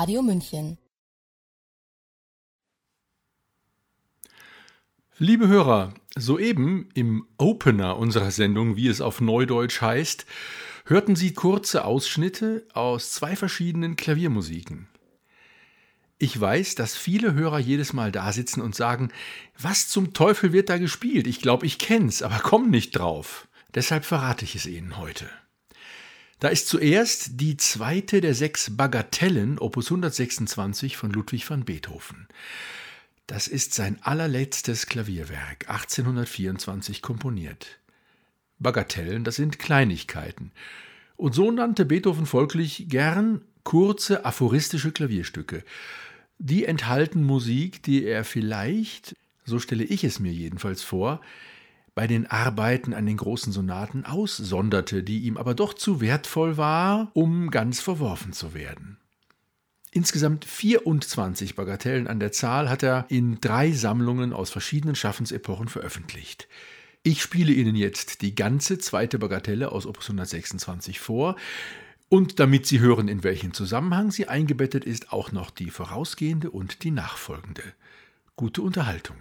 Radio München. Liebe Hörer, soeben im Opener unserer Sendung, wie es auf Neudeutsch heißt, hörten Sie kurze Ausschnitte aus zwei verschiedenen Klaviermusiken. Ich weiß, dass viele Hörer jedes Mal da sitzen und sagen, was zum Teufel wird da gespielt? Ich glaube, ich kenn's, aber komm nicht drauf. Deshalb verrate ich es Ihnen heute. Da ist zuerst die zweite der sechs Bagatellen, Opus 126 von Ludwig van Beethoven. Das ist sein allerletztes Klavierwerk, 1824 komponiert. Bagatellen, das sind Kleinigkeiten. Und so nannte Beethoven folglich gern kurze aphoristische Klavierstücke. Die enthalten Musik, die er vielleicht, so stelle ich es mir jedenfalls vor, bei den Arbeiten an den großen Sonaten aussonderte, die ihm aber doch zu wertvoll war, um ganz verworfen zu werden. Insgesamt 24 Bagatellen an der Zahl hat er in drei Sammlungen aus verschiedenen Schaffensepochen veröffentlicht. Ich spiele Ihnen jetzt die ganze zweite Bagatelle aus Opus 126 vor. Und damit Sie hören, in welchen Zusammenhang sie eingebettet ist, auch noch die vorausgehende und die nachfolgende. Gute Unterhaltung.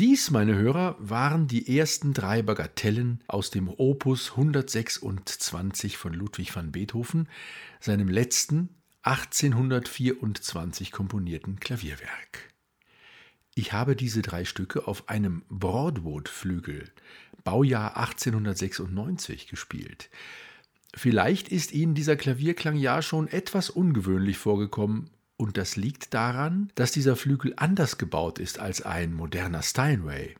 Dies, meine Hörer, waren die ersten drei Bagatellen aus dem Opus 126 von Ludwig van Beethoven, seinem letzten 1824 komponierten Klavierwerk. Ich habe diese drei Stücke auf einem Broadwood-Flügel, Baujahr 1896, gespielt. Vielleicht ist Ihnen dieser Klavierklang ja schon etwas ungewöhnlich vorgekommen, und das liegt daran, dass dieser Flügel anders gebaut ist als ein moderner Steinway.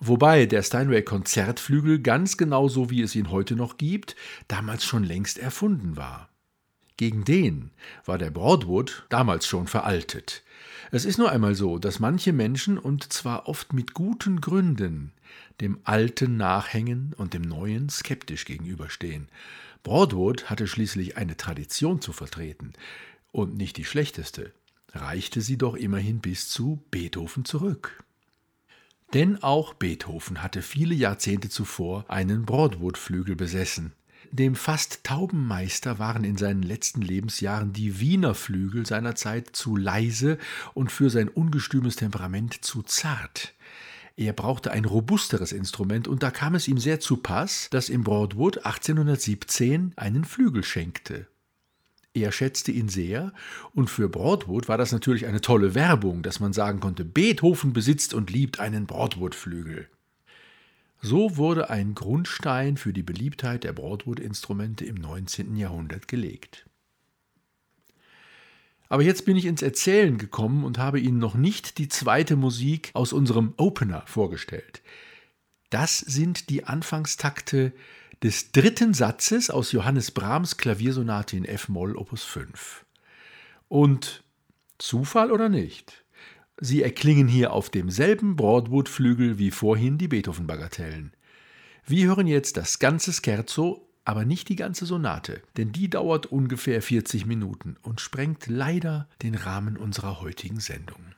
Wobei der Steinway Konzertflügel ganz genau so wie es ihn heute noch gibt, damals schon längst erfunden war. Gegen den war der Broadwood damals schon veraltet. Es ist nur einmal so, dass manche Menschen, und zwar oft mit guten Gründen, dem Alten nachhängen und dem Neuen skeptisch gegenüberstehen. Broadwood hatte schließlich eine Tradition zu vertreten, und nicht die schlechteste, reichte sie doch immerhin bis zu Beethoven zurück. Denn auch Beethoven hatte viele Jahrzehnte zuvor einen Broadwood-Flügel besessen. Dem fast tauben Meister waren in seinen letzten Lebensjahren die Wiener Flügel seiner Zeit zu leise und für sein ungestümes Temperament zu zart. Er brauchte ein robusteres Instrument und da kam es ihm sehr zu Pass, dass ihm Broadwood 1817 einen Flügel schenkte. Er schätzte ihn sehr, und für Broadwood war das natürlich eine tolle Werbung, dass man sagen konnte, Beethoven besitzt und liebt einen Broadwood-Flügel. So wurde ein Grundstein für die Beliebtheit der Broadwood-Instrumente im 19. Jahrhundert gelegt. Aber jetzt bin ich ins Erzählen gekommen und habe Ihnen noch nicht die zweite Musik aus unserem Opener vorgestellt. Das sind die Anfangstakte des dritten Satzes aus Johannes Brahms Klaviersonate in F-Moll Opus 5. Und Zufall oder nicht? Sie erklingen hier auf demselben Broadwood-Flügel wie vorhin die Beethoven-Bagatellen. Wir hören jetzt das ganze Scherzo, aber nicht die ganze Sonate, denn die dauert ungefähr 40 Minuten und sprengt leider den Rahmen unserer heutigen Sendung.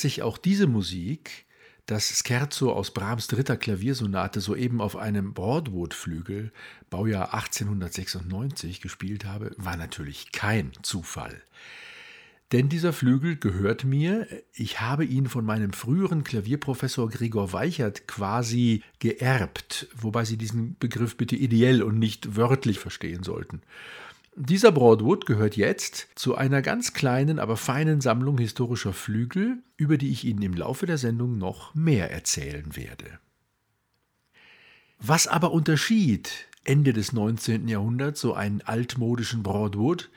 Dass sich auch diese Musik, das Scherzo aus Brahms dritter Klaviersonate soeben auf einem Broadwood-Flügel, Baujahr 1896, gespielt habe, war natürlich kein Zufall. Denn dieser Flügel gehört mir. Ich habe ihn von meinem früheren Klavierprofessor Gregor Weichert quasi geerbt, wobei Sie diesen Begriff bitte ideell und nicht wörtlich verstehen sollten. Dieser Broadwood gehört jetzt zu einer ganz kleinen, aber feinen Sammlung historischer Flügel, über die ich Ihnen im Laufe der Sendung noch mehr erzählen werde. Was aber unterschied Ende des 19. Jahrhunderts so einen altmodischen Broadwood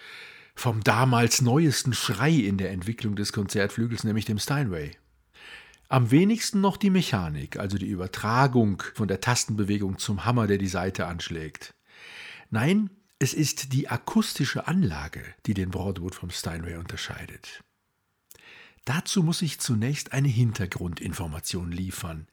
vom damals neuesten Schrei in der Entwicklung des Konzertflügels, nämlich dem Steinway. Am wenigsten noch die Mechanik, also die Übertragung von der Tastenbewegung zum Hammer, der die Saite anschlägt. Nein, es ist die akustische Anlage, die den Broadwood vom Steinway unterscheidet. Dazu muss ich zunächst eine Hintergrundinformation liefern.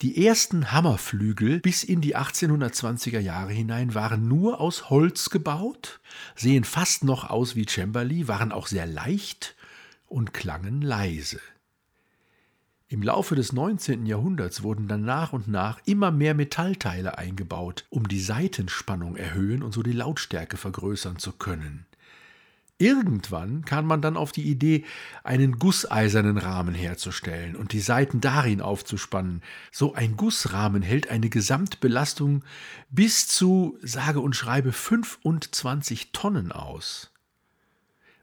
Die ersten Hammerflügel bis in die 1820er Jahre hinein waren nur aus Holz gebaut, sehen fast noch aus wie Cembali, waren auch sehr leicht und klangen leise. Im Laufe des 19. Jahrhunderts wurden dann nach und nach immer mehr Metallteile eingebaut, um die Saitenspannung erhöhen und so die Lautstärke vergrößern zu können. Irgendwann kam man dann auf die Idee, einen gusseisernen Rahmen herzustellen und die Saiten darin aufzuspannen. So ein Gussrahmen hält eine Gesamtbelastung bis zu, sage und schreibe, 25 Tonnen aus.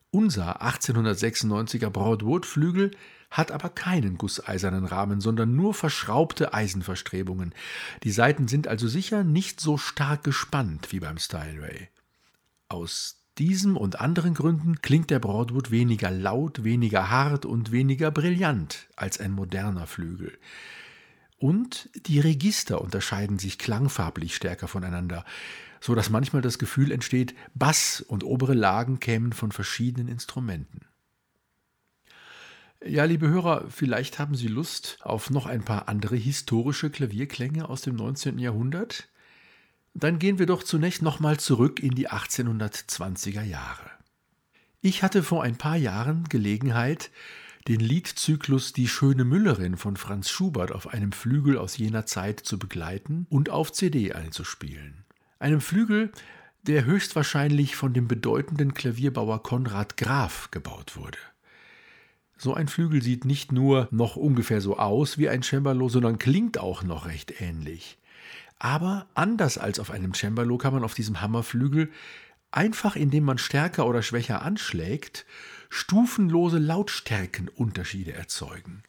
Unser 1896er Broadwood-Flügel hat aber keinen gusseisernen Rahmen, sondern nur verschraubte Eisenverstrebungen. Die Saiten sind also sicher nicht so stark gespannt wie beim Steinway. Aus diesem und anderen Gründen klingt der Broadwood weniger laut, weniger hart und weniger brillant als ein moderner Flügel. Und die Register unterscheiden sich klangfarblich stärker voneinander, so dass manchmal das Gefühl entsteht, Bass und obere Lagen kämen von verschiedenen Instrumenten. Ja, liebe Hörer, vielleicht haben Sie Lust auf noch ein paar andere historische Klavierklänge aus dem 19. Jahrhundert? Dann gehen wir doch zunächst nochmal zurück in die 1820er Jahre. Ich hatte vor ein paar Jahren Gelegenheit, den Liedzyklus Die schöne Müllerin von Franz Schubert auf einem Flügel aus jener Zeit zu begleiten und auf CD einzuspielen. Einem Flügel, der höchstwahrscheinlich von dem bedeutenden Klavierbauer Konrad Graf gebaut wurde. So ein Flügel sieht nicht nur noch ungefähr so aus wie ein Cembalo, sondern klingt auch noch recht ähnlich. Aber anders als auf einem Cembalo kann man auf diesem Hammerflügel einfach indem man stärker oder schwächer anschlägt, stufenlose Lautstärkenunterschiede erzeugen.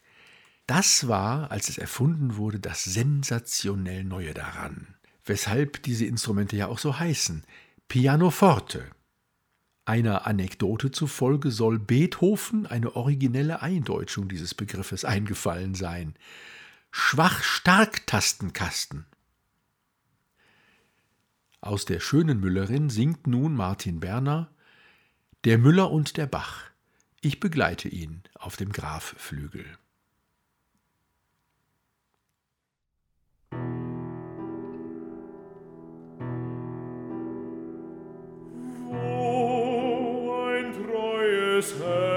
Das war, als es erfunden wurde, das sensationell Neue daran, weshalb diese Instrumente ja auch so heißen, Pianoforte. Einer Anekdote zufolge soll Beethoven eine originelle Eindeutschung dieses Begriffes eingefallen sein. Schwach-Stark-Tastenkasten. Aus der schönen Müllerin singt nun Martin Berner Der Müller und der Bach. Ich begleite ihn auf dem Grafflügel. des Herrn.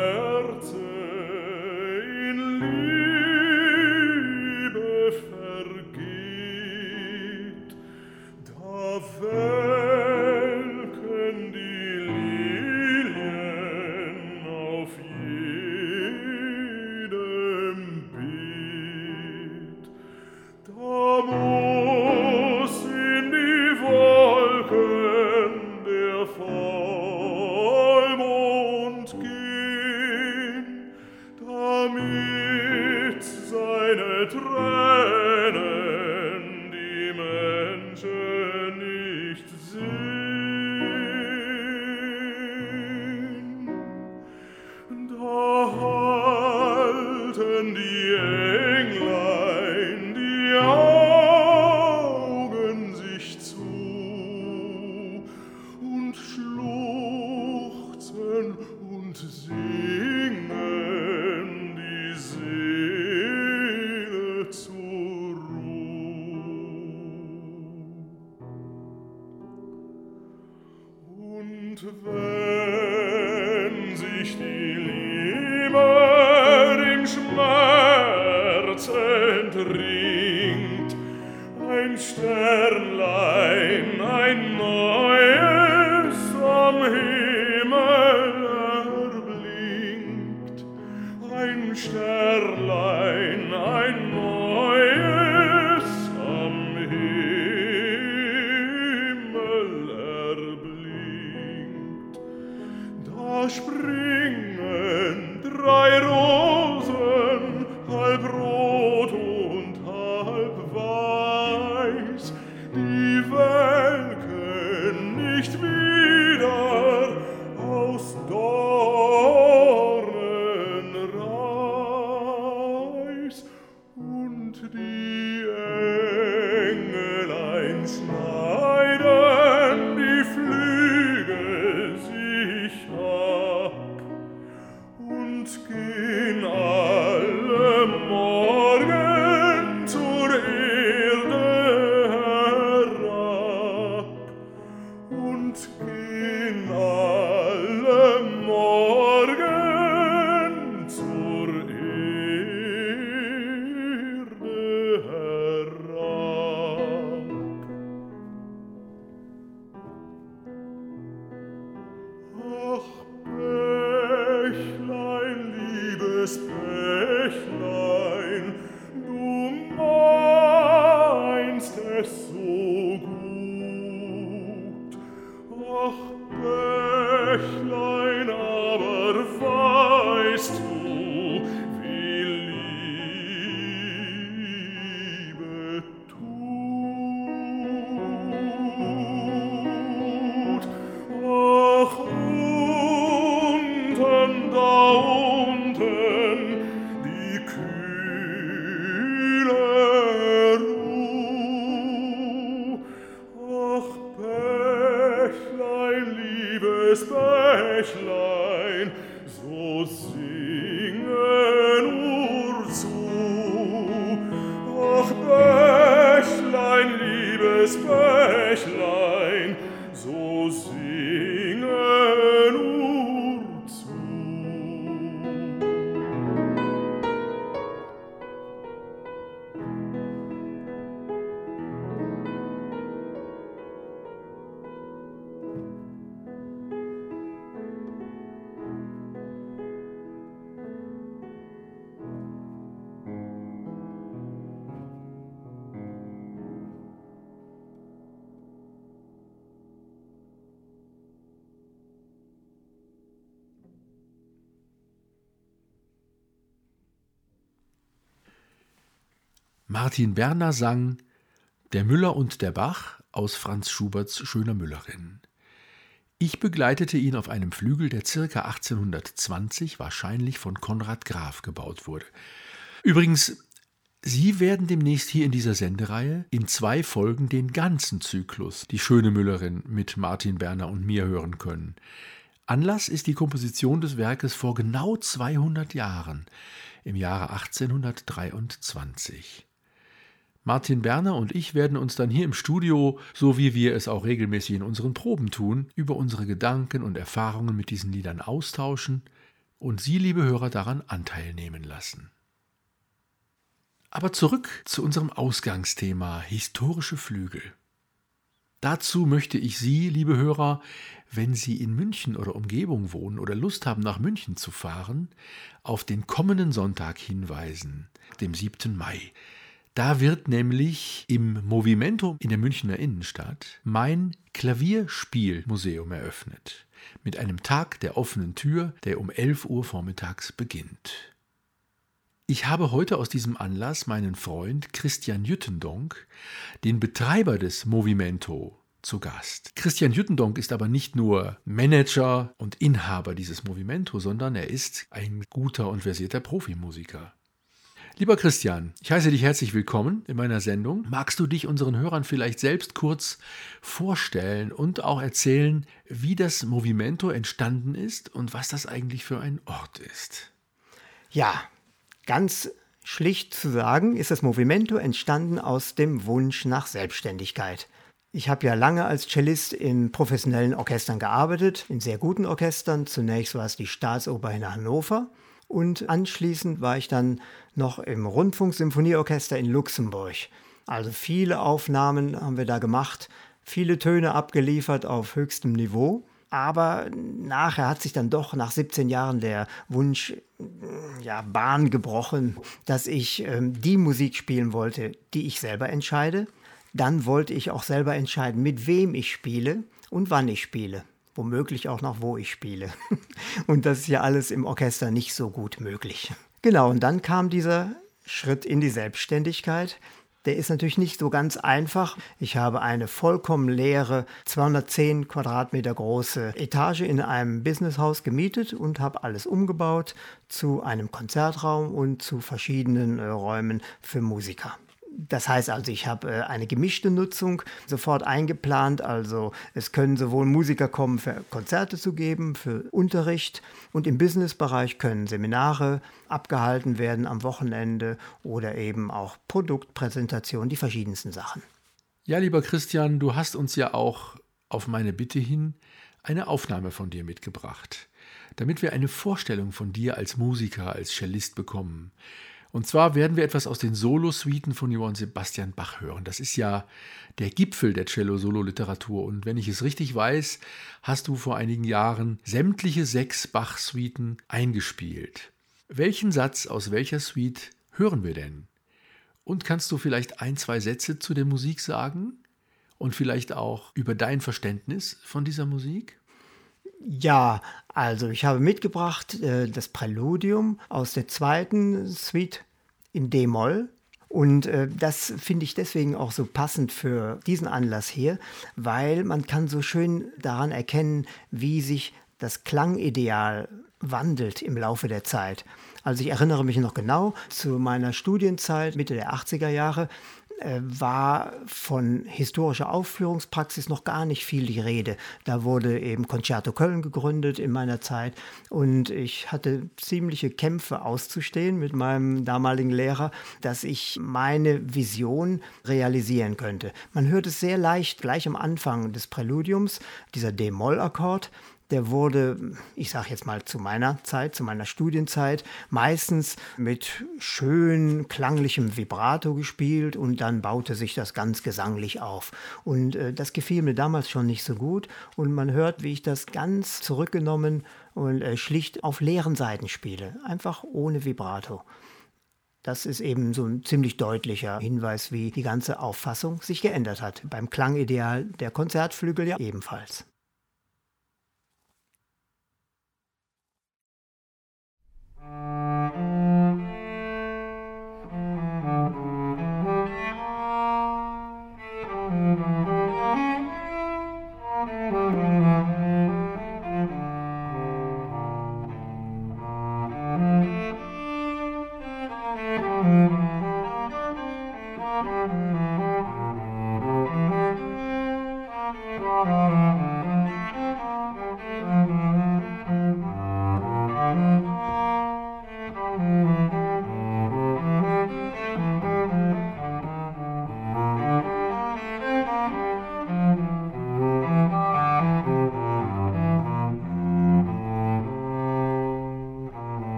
Martin Berner sang Der Müller und der Bach aus Franz Schuberts Schöner Müllerin. Ich begleitete ihn auf einem Flügel, der circa 1820 wahrscheinlich von Konrad Graf gebaut wurde. Übrigens, Sie werden demnächst hier in dieser Sendereihe in zwei Folgen den ganzen Zyklus Die Schöne Müllerin mit Martin Berner und mir hören können. Anlass ist die Komposition des Werkes vor genau 200 Jahren, im Jahre 1823. Martin Berner und ich werden uns dann hier im Studio, so wie wir es auch regelmäßig in unseren Proben tun, über unsere Gedanken und Erfahrungen mit diesen Liedern austauschen und Sie, liebe Hörer, daran Anteil nehmen lassen. Aber zurück zu unserem Ausgangsthema historische Flügel. Dazu möchte ich Sie, liebe Hörer, wenn Sie in München oder Umgebung wohnen oder Lust haben, nach München zu fahren, auf den kommenden Sonntag hinweisen, dem 7. Mai. Da wird nämlich im Movimento in der Münchner Innenstadt mein Klavierspielmuseum eröffnet. Mit einem Tag der offenen Tür, der um 11 Uhr vormittags beginnt. Ich habe heute aus diesem Anlass meinen Freund Christian Jüttendonk, den Betreiber des Movimento, zu Gast. Christian Jüttendonk ist aber nicht nur Manager und Inhaber dieses Movimento, sondern er ist ein guter und versierter Profimusiker. Lieber Christian, ich heiße dich herzlich willkommen in meiner Sendung. Magst du dich unseren Hörern vielleicht selbst kurz vorstellen und auch erzählen, wie das Movimento entstanden ist und was das eigentlich für ein Ort ist? Ja, ganz schlicht zu sagen, ist das Movimento entstanden aus dem Wunsch nach Selbstständigkeit. Ich habe ja lange als Cellist in professionellen Orchestern gearbeitet, in sehr guten Orchestern. Zunächst war es die Staatsoper in Hannover Und anschließend war ich dann noch im Rundfunksymphonieorchester in Luxemburg. Also viele Aufnahmen haben wir da gemacht, viele Töne abgeliefert auf höchstem Niveau. Aber nachher hat sich dann doch nach 17 Jahren der Wunsch ja, Bahn gebrochen, dass ich ähm, die Musik spielen wollte, die ich selber entscheide. Dann wollte ich auch selber entscheiden, mit wem ich spiele und wann ich spiele. Womöglich auch noch, wo ich spiele. Und das ist ja alles im Orchester nicht so gut möglich. Genau, und dann kam dieser Schritt in die Selbstständigkeit. Der ist natürlich nicht so ganz einfach. Ich habe eine vollkommen leere, 210 Quadratmeter große Etage in einem Businesshaus gemietet und habe alles umgebaut zu einem Konzertraum und zu verschiedenen äh, Räumen für Musiker. Das heißt also, ich habe äh, eine gemischte Nutzung sofort eingeplant. Also es können sowohl Musiker kommen, für Konzerte zu geben, für Unterricht und im Businessbereich können Seminare abgehalten werden am Wochenende oder eben auch Produktpräsentationen, die verschiedensten Sachen. Ja, lieber Christian, du hast uns ja auch auf meine Bitte hin eine Aufnahme von dir mitgebracht, damit wir eine Vorstellung von dir als Musiker, als Cellist bekommen. Und zwar werden wir etwas aus den Solosuiten von Johann Sebastian Bach hören. Das ist ja der Gipfel der Cello-Solo-Literatur. Und wenn ich es richtig weiß, hast du vor einigen Jahren sämtliche sechs Bach-Suiten eingespielt. Welchen Satz aus welcher Suite hören wir denn? Und kannst du vielleicht ein, zwei Sätze zu der Musik sagen? Und vielleicht auch über dein Verständnis von dieser Musik? Ja, also ich habe mitgebracht äh, das Präludium aus der zweiten Suite in D-Moll. Und äh, das finde ich deswegen auch so passend für diesen Anlass hier, weil man kann so schön daran erkennen, wie sich das Klangideal wandelt im Laufe der Zeit. Also ich erinnere mich noch genau zu meiner Studienzeit Mitte der 80er Jahre. Äh, war von historischer Aufführungspraxis noch gar nicht viel die Rede. Da wurde eben Concerto Köln gegründet in meiner Zeit und ich hatte ziemliche Kämpfe auszustehen mit meinem damaligen Lehrer, dass ich meine Vision realisieren könnte. Man hört es sehr leicht gleich am Anfang des Präludiums, dieser D-Moll-Akkord, der wurde, ich sage jetzt mal zu meiner Zeit, zu meiner Studienzeit, meistens mit schön klanglichem Vibrato gespielt und dann baute sich das ganz gesanglich auf. Und äh, das gefiel mir damals schon nicht so gut und man hört, wie ich das ganz zurückgenommen und äh, schlicht auf leeren Seiten spiele, einfach ohne Vibrato. Das ist eben so ein ziemlich deutlicher Hinweis, wie die ganze Auffassung sich geändert hat. Beim Klangideal der Konzertflügel ja ebenfalls. Música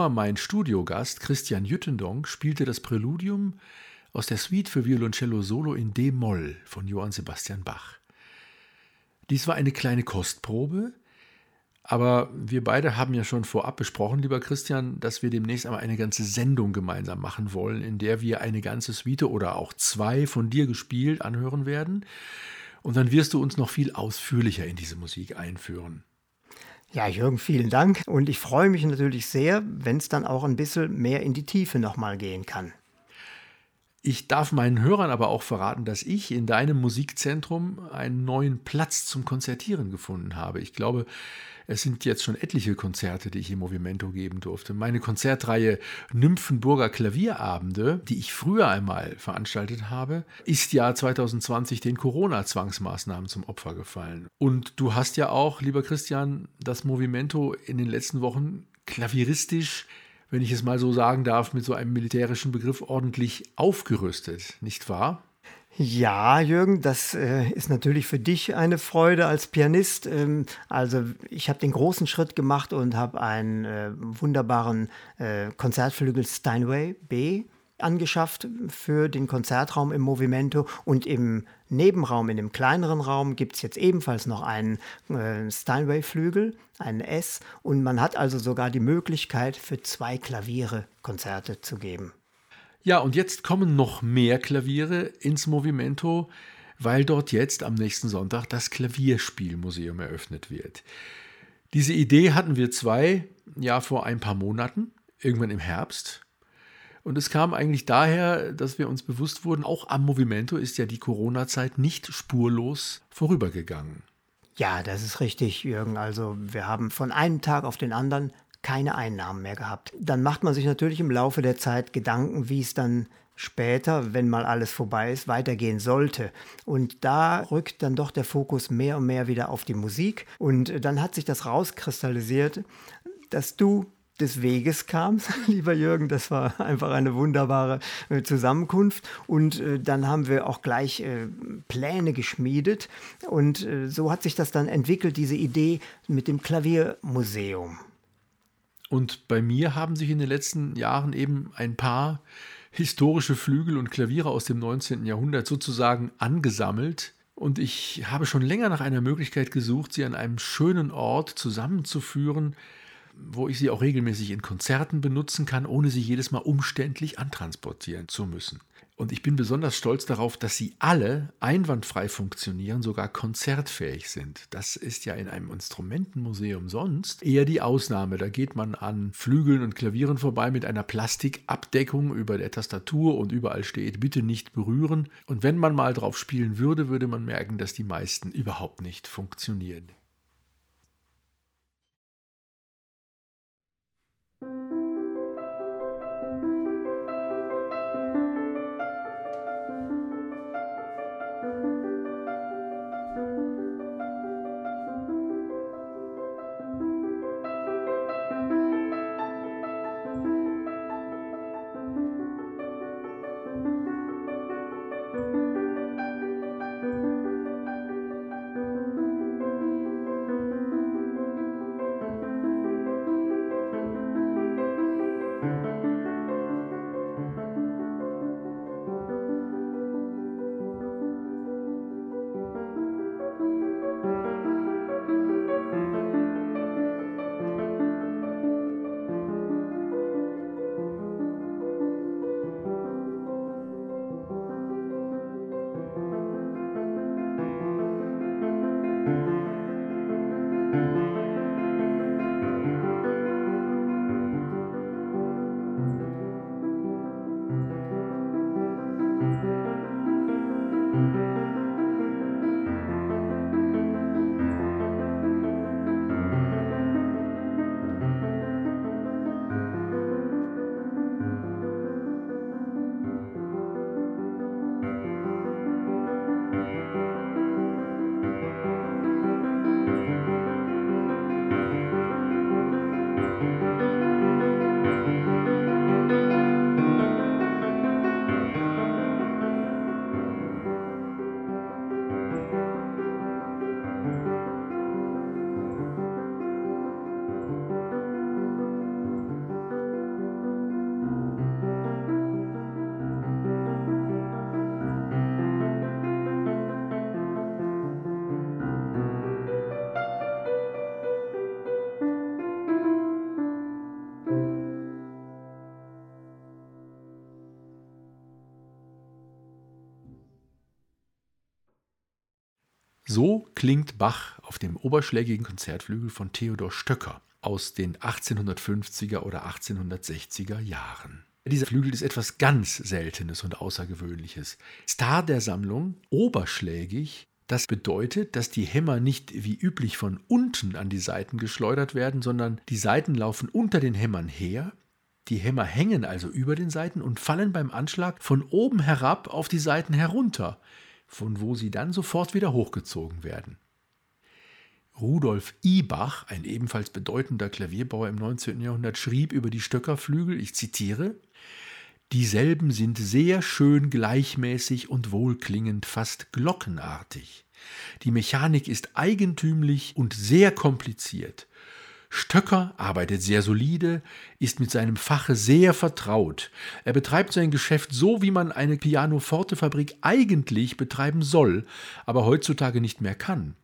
Hörer, mein Studiogast Christian Jüttendonk spielte das Präludium aus der Suite für Violoncello Solo in D-Moll von Johann Sebastian Bach. Dies war eine kleine Kostprobe, aber wir beide haben ja schon vorab besprochen, lieber Christian, dass wir demnächst einmal eine ganze Sendung gemeinsam machen wollen, in der wir eine ganze Suite oder auch zwei von dir gespielt anhören werden. Und dann wirst du uns noch viel ausführlicher in diese Musik einführen. Ja, Jürgen, vielen Dank. Und ich freue mich natürlich sehr, wenn es dann auch ein bisschen mehr in die Tiefe nochmal gehen kann. Ich darf meinen Hörern aber auch verraten, dass ich in deinem Musikzentrum einen neuen Platz zum Konzertieren gefunden habe. Ich glaube, es sind jetzt schon etliche Konzerte, die ich im Movimento geben durfte. Meine Konzertreihe Nymphenburger Klavierabende, die ich früher einmal veranstaltet habe, ist ja 2020 den Corona-Zwangsmaßnahmen zum Opfer gefallen. Und du hast ja auch, lieber Christian, das Movimento in den letzten Wochen klavieristisch wenn ich es mal so sagen darf, mit so einem militärischen Begriff ordentlich aufgerüstet, nicht wahr? Ja, Jürgen, das äh, ist natürlich für dich eine Freude als Pianist. Ähm, also ich habe den großen Schritt gemacht und habe einen äh, wunderbaren äh, Konzertflügel Steinway B angeschafft für den Konzertraum im Movimento und im Nebenraum, in dem kleineren Raum, gibt es jetzt ebenfalls noch einen äh, Steinway-Flügel, einen S und man hat also sogar die Möglichkeit, für zwei Klaviere Konzerte zu geben. Ja, und jetzt kommen noch mehr Klaviere ins Movimento, weil dort jetzt am nächsten Sonntag das Klavierspielmuseum eröffnet wird. Diese Idee hatten wir zwei, ja, vor ein paar Monaten, irgendwann im Herbst. Und es kam eigentlich daher, dass wir uns bewusst wurden, auch am Movimento ist ja die Corona-Zeit nicht spurlos vorübergegangen. Ja, das ist richtig, Jürgen. Also wir haben von einem Tag auf den anderen keine Einnahmen mehr gehabt. Dann macht man sich natürlich im Laufe der Zeit Gedanken, wie es dann später, wenn mal alles vorbei ist, weitergehen sollte. Und da rückt dann doch der Fokus mehr und mehr wieder auf die Musik. Und dann hat sich das rauskristallisiert, dass du des Weges kamst, lieber Jürgen. Das war einfach eine wunderbare äh, Zusammenkunft. Und äh, dann haben wir auch gleich äh, Pläne geschmiedet. Und äh, so hat sich das dann entwickelt, diese Idee mit dem Klaviermuseum. Und bei mir haben sich in den letzten Jahren eben ein paar historische Flügel und Klaviere aus dem 19. Jahrhundert sozusagen angesammelt. Und ich habe schon länger nach einer Möglichkeit gesucht, sie an einem schönen Ort zusammenzuführen, wo ich sie auch regelmäßig in Konzerten benutzen kann, ohne sie jedes Mal umständlich antransportieren zu müssen. Und ich bin besonders stolz darauf, dass sie alle einwandfrei funktionieren, sogar konzertfähig sind. Das ist ja in einem Instrumentenmuseum sonst eher die Ausnahme. Da geht man an Flügeln und Klavieren vorbei mit einer Plastikabdeckung über der Tastatur und überall steht, bitte nicht berühren. Und wenn man mal drauf spielen würde, würde man merken, dass die meisten überhaupt nicht funktionieren. So klingt Bach auf dem oberschlägigen Konzertflügel von Theodor Stöcker aus den 1850er oder 1860er Jahren. Dieser Flügel ist etwas ganz Seltenes und Außergewöhnliches. Star der Sammlung, oberschlägig, das bedeutet, dass die Hämmer nicht wie üblich von unten an die Saiten geschleudert werden, sondern die Saiten laufen unter den Hämmern her. Die Hämmer hängen also über den Saiten und fallen beim Anschlag von oben herab auf die Saiten herunter, von wo sie dann sofort wieder hochgezogen werden. Rudolf Ibach, ein ebenfalls bedeutender Klavierbauer im 19. Jahrhundert, schrieb über die Stöckerflügel, ich zitiere, Dieselben sind sehr schön gleichmäßig und wohlklingend, fast glockenartig. Die Mechanik ist eigentümlich und sehr kompliziert. Stöcker arbeitet sehr solide, ist mit seinem Fache sehr vertraut. Er betreibt sein Geschäft so, wie man eine Pianoforte-Fabrik eigentlich betreiben soll, aber heutzutage nicht mehr kann.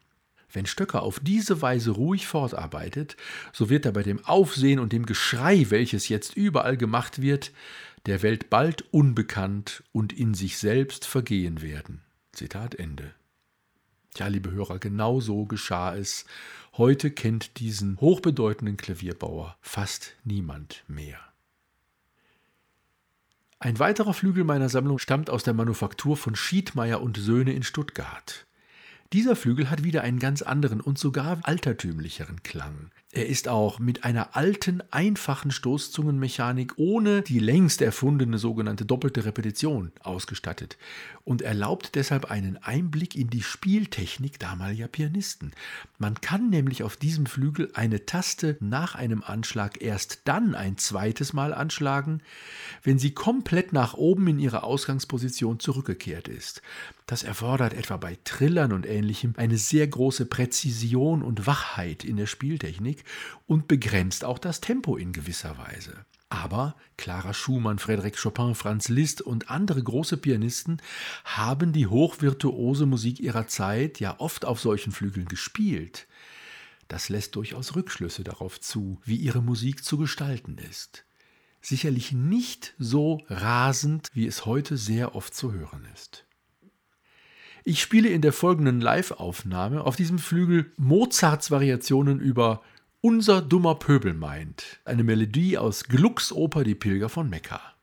Wenn Stöcker auf diese Weise ruhig fortarbeitet, so wird er bei dem Aufsehen und dem Geschrei, welches jetzt überall gemacht wird, der Welt bald unbekannt und in sich selbst vergehen werden. Zitat Ende. Ja, liebe Hörer, genau so geschah es. Heute kennt diesen hochbedeutenden Klavierbauer fast niemand mehr. Ein weiterer Flügel meiner Sammlung stammt aus der Manufaktur von Schiedmeier und Söhne in Stuttgart. Dieser Flügel hat wieder einen ganz anderen und sogar altertümlicheren Klang. Er ist auch mit einer alten, einfachen Stoßzungenmechanik ohne die längst erfundene sogenannte doppelte Repetition ausgestattet und erlaubt deshalb einen Einblick in die Spieltechnik damaliger Pianisten. Man kann nämlich auf diesem Flügel eine Taste nach einem Anschlag erst dann ein zweites Mal anschlagen, wenn sie komplett nach oben in ihre Ausgangsposition zurückgekehrt ist. Das erfordert etwa bei Trillern und ähnlichem eine sehr große Präzision und Wachheit in der Spieltechnik und begrenzt auch das Tempo in gewisser Weise. Aber Clara Schumann, Frédéric Chopin, Franz Liszt und andere große Pianisten haben die hochvirtuose Musik ihrer Zeit ja oft auf solchen Flügeln gespielt. Das lässt durchaus Rückschlüsse darauf zu, wie ihre Musik zu gestalten ist. Sicherlich nicht so rasend, wie es heute sehr oft zu hören ist. Ich spiele in der folgenden Live-Aufnahme auf diesem Flügel Mozarts Variationen über Unser dummer Pöbel meint, eine Melodie aus Glucks Oper Die Pilger von Mekka.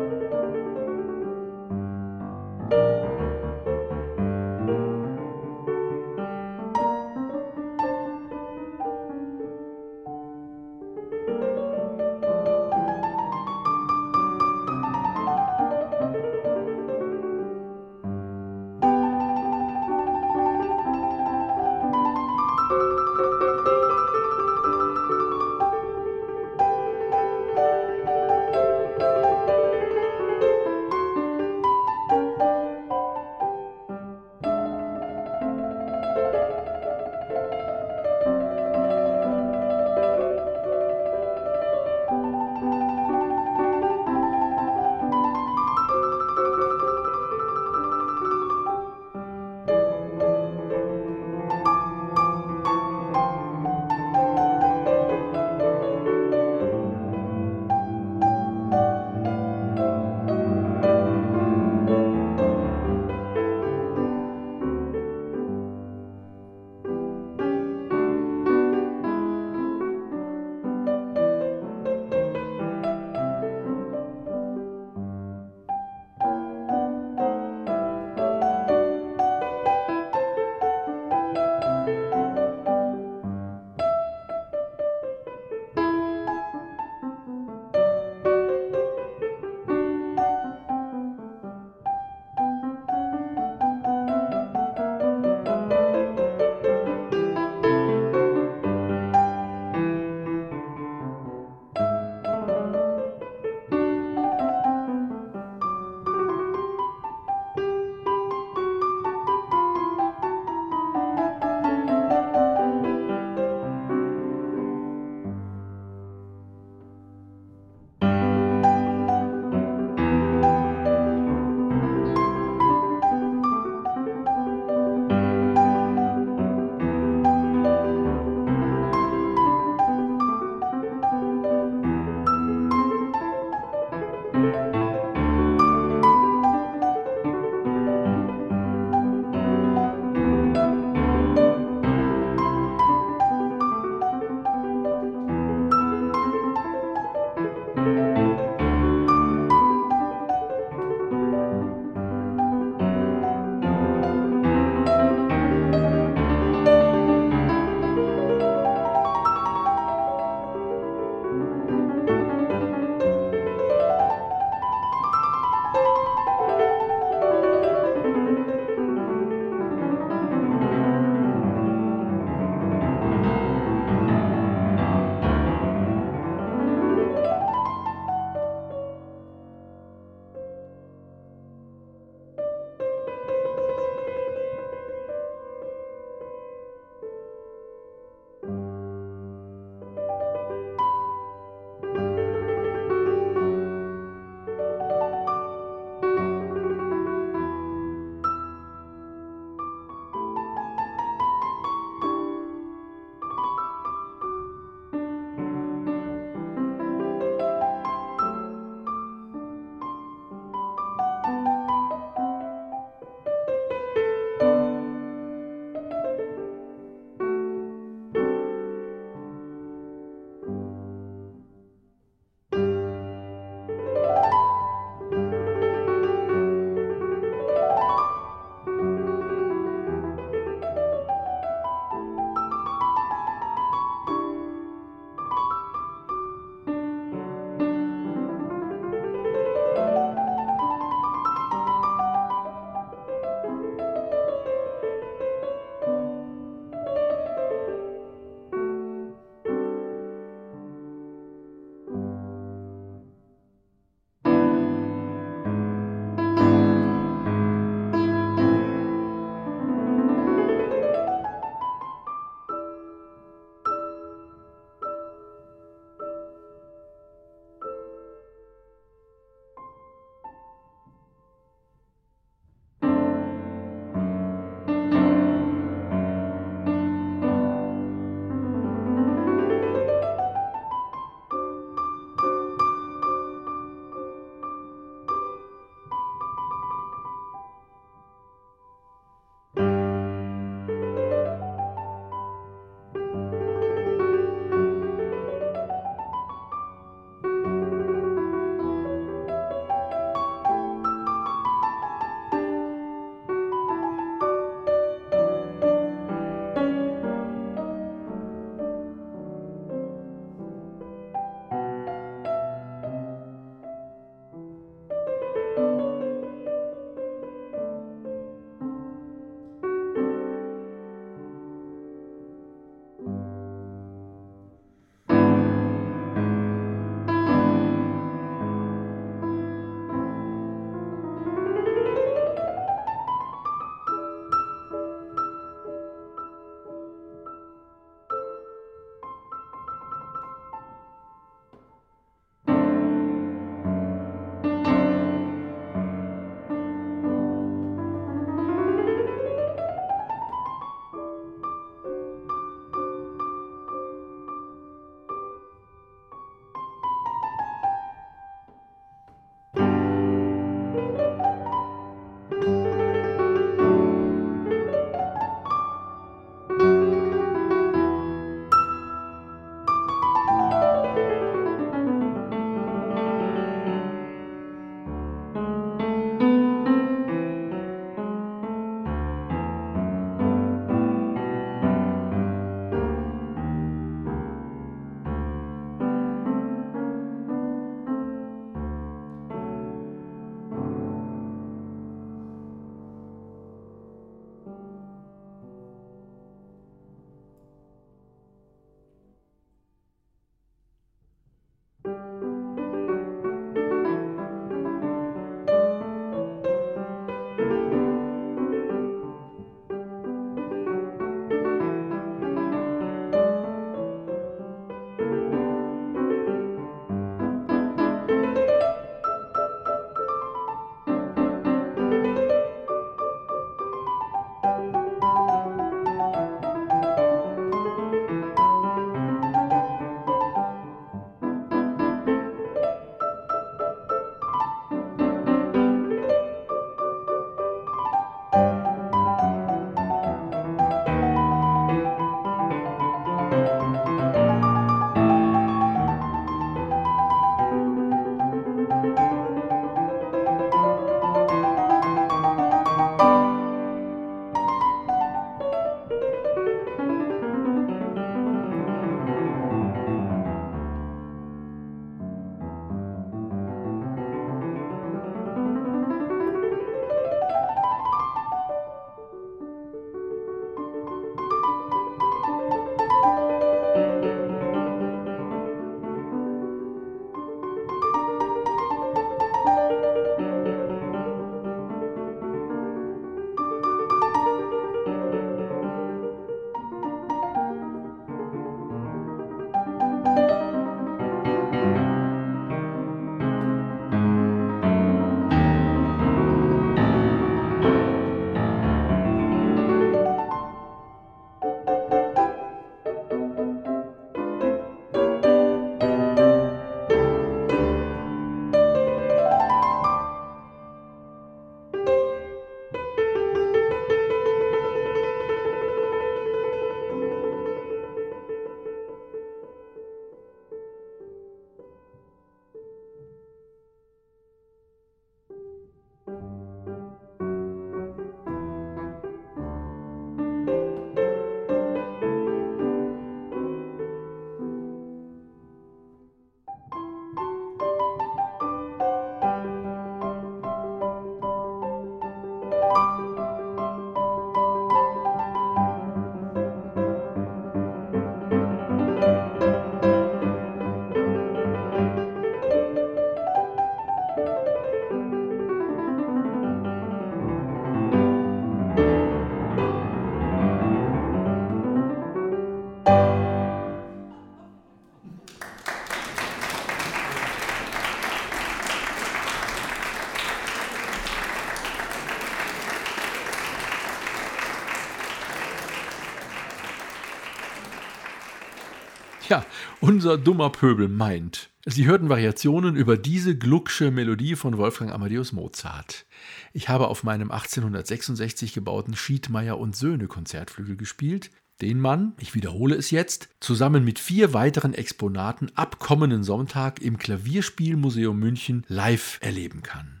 Unser dummer Pöbel meint. Sie hörten Variationen über diese glucksche Melodie von Wolfgang Amadeus Mozart. Ich habe auf meinem 1866 gebauten Schiedmeier und Söhne Konzertflügel gespielt, den man, ich wiederhole es jetzt, zusammen mit vier weiteren Exponaten ab kommenden Sonntag im Klavierspielmuseum München live erleben kann.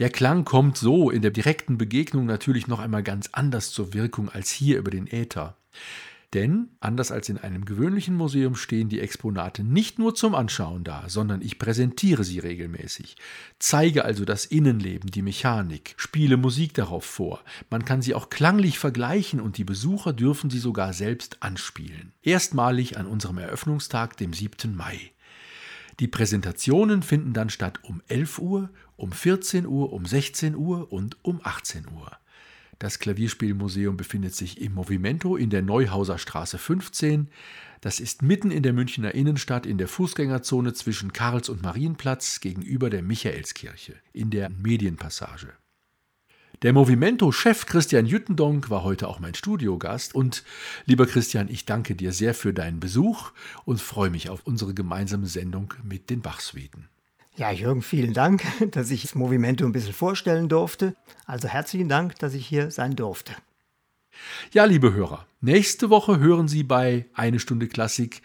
Der Klang kommt so in der direkten Begegnung natürlich noch einmal ganz anders zur Wirkung als hier über den Äther. Denn, anders als in einem gewöhnlichen Museum, stehen die Exponate nicht nur zum Anschauen da, sondern ich präsentiere sie regelmäßig, zeige also das Innenleben, die Mechanik, spiele Musik darauf vor. Man kann sie auch klanglich vergleichen und die Besucher dürfen sie sogar selbst anspielen. Erstmalig an unserem Eröffnungstag, dem 7. Mai. Die Präsentationen finden dann statt um 11 Uhr, um 14 Uhr, um 16 Uhr und um 18 Uhr. Das Klavierspielmuseum befindet sich im Movimento in der Neuhauser Straße 15. Das ist mitten in der Münchner Innenstadt in der Fußgängerzone zwischen Karls- und Marienplatz gegenüber der Michaelskirche in der Medienpassage. Der Movimento-Chef Christian Jüttendonk war heute auch mein Studiogast und lieber Christian, ich danke dir sehr für deinen Besuch und freue mich auf unsere gemeinsame Sendung mit den Bachsuiten. Ja, Jürgen, vielen Dank, dass ich das Movimento ein bisschen vorstellen durfte. Also herzlichen Dank, dass ich hier sein durfte. Ja, liebe Hörer, nächste Woche hören Sie bei Eine Stunde Klassik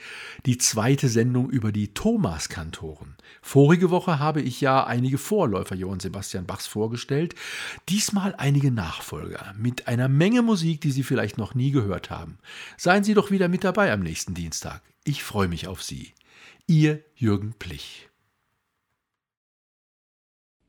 die zweite Sendung über die Thomas-Kantoren. Vorige Woche habe ich ja einige Vorläufer Johann Sebastian Bachs vorgestellt, diesmal einige Nachfolger mit einer Menge Musik, die Sie vielleicht noch nie gehört haben. Seien Sie doch wieder mit dabei am nächsten Dienstag. Ich freue mich auf Sie. Ihr Jürgen Plich.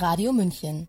Radio München